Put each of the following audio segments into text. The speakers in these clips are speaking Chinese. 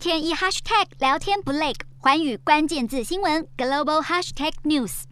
天一 hashtag 聊天不累，环宇关键字新闻 global hashtag news。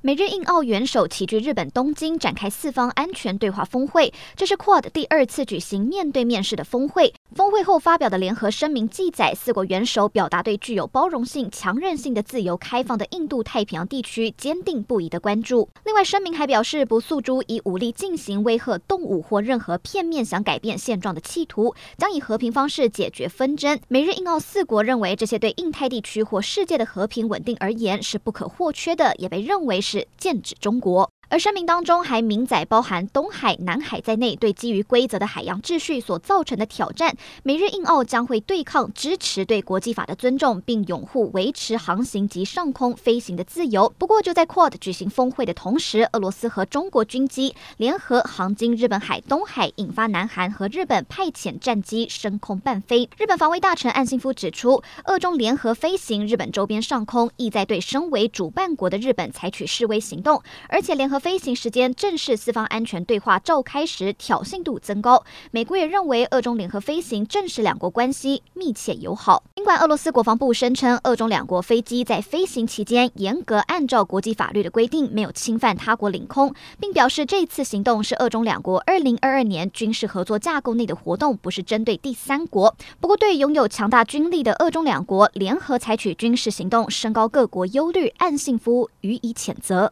美日印澳元首齐聚日本东京，展开四方安全对话峰会。这是 QUAD 第二次举行面对面式的峰会。峰会后发表的联合声明记载，四国元首表达对具有包容性、强韧性的自由开放的印度太平洋地区坚定不移的关注。另外，声明还表示，不诉诸以武力进行威吓、动武或任何片面想改变现状的企图，将以和平方式解决纷争。美日印澳四国认为，这些对印太地区或世界的和平稳定而言是不可或缺的，也被认为是。是剑指中国。而声明当中还明载，包含东海、南海在内，对基于规则的海洋秩序所造成的挑战，美日印澳将会对抗、支持对国际法的尊重，并拥护维持航行及上空飞行的自由。不过，就在 QUAD 举行峰会的同时，俄罗斯和中国军机联合航经日本海、东海，引发南韩和日本派遣战机升空伴飞。日本防卫大臣岸信夫指出，俄中联合飞行日本周边上空，意在对身为主办国的日本采取示威行动，而且联合。飞行时间正是四方安全对话召开时，挑衅度增高。美国也认为，俄中联合飞行正是两国关系密切友好。尽管俄罗斯国防部声称，俄中两国飞机在飞行期间严格按照国际法律的规定，没有侵犯他国领空，并表示这次行动是俄中两国二零二二年军事合作架构内的活动，不是针对第三国。不过，对拥有强大军力的俄中两国联合采取军事行动，升高各国忧虑，岸信夫予以谴责。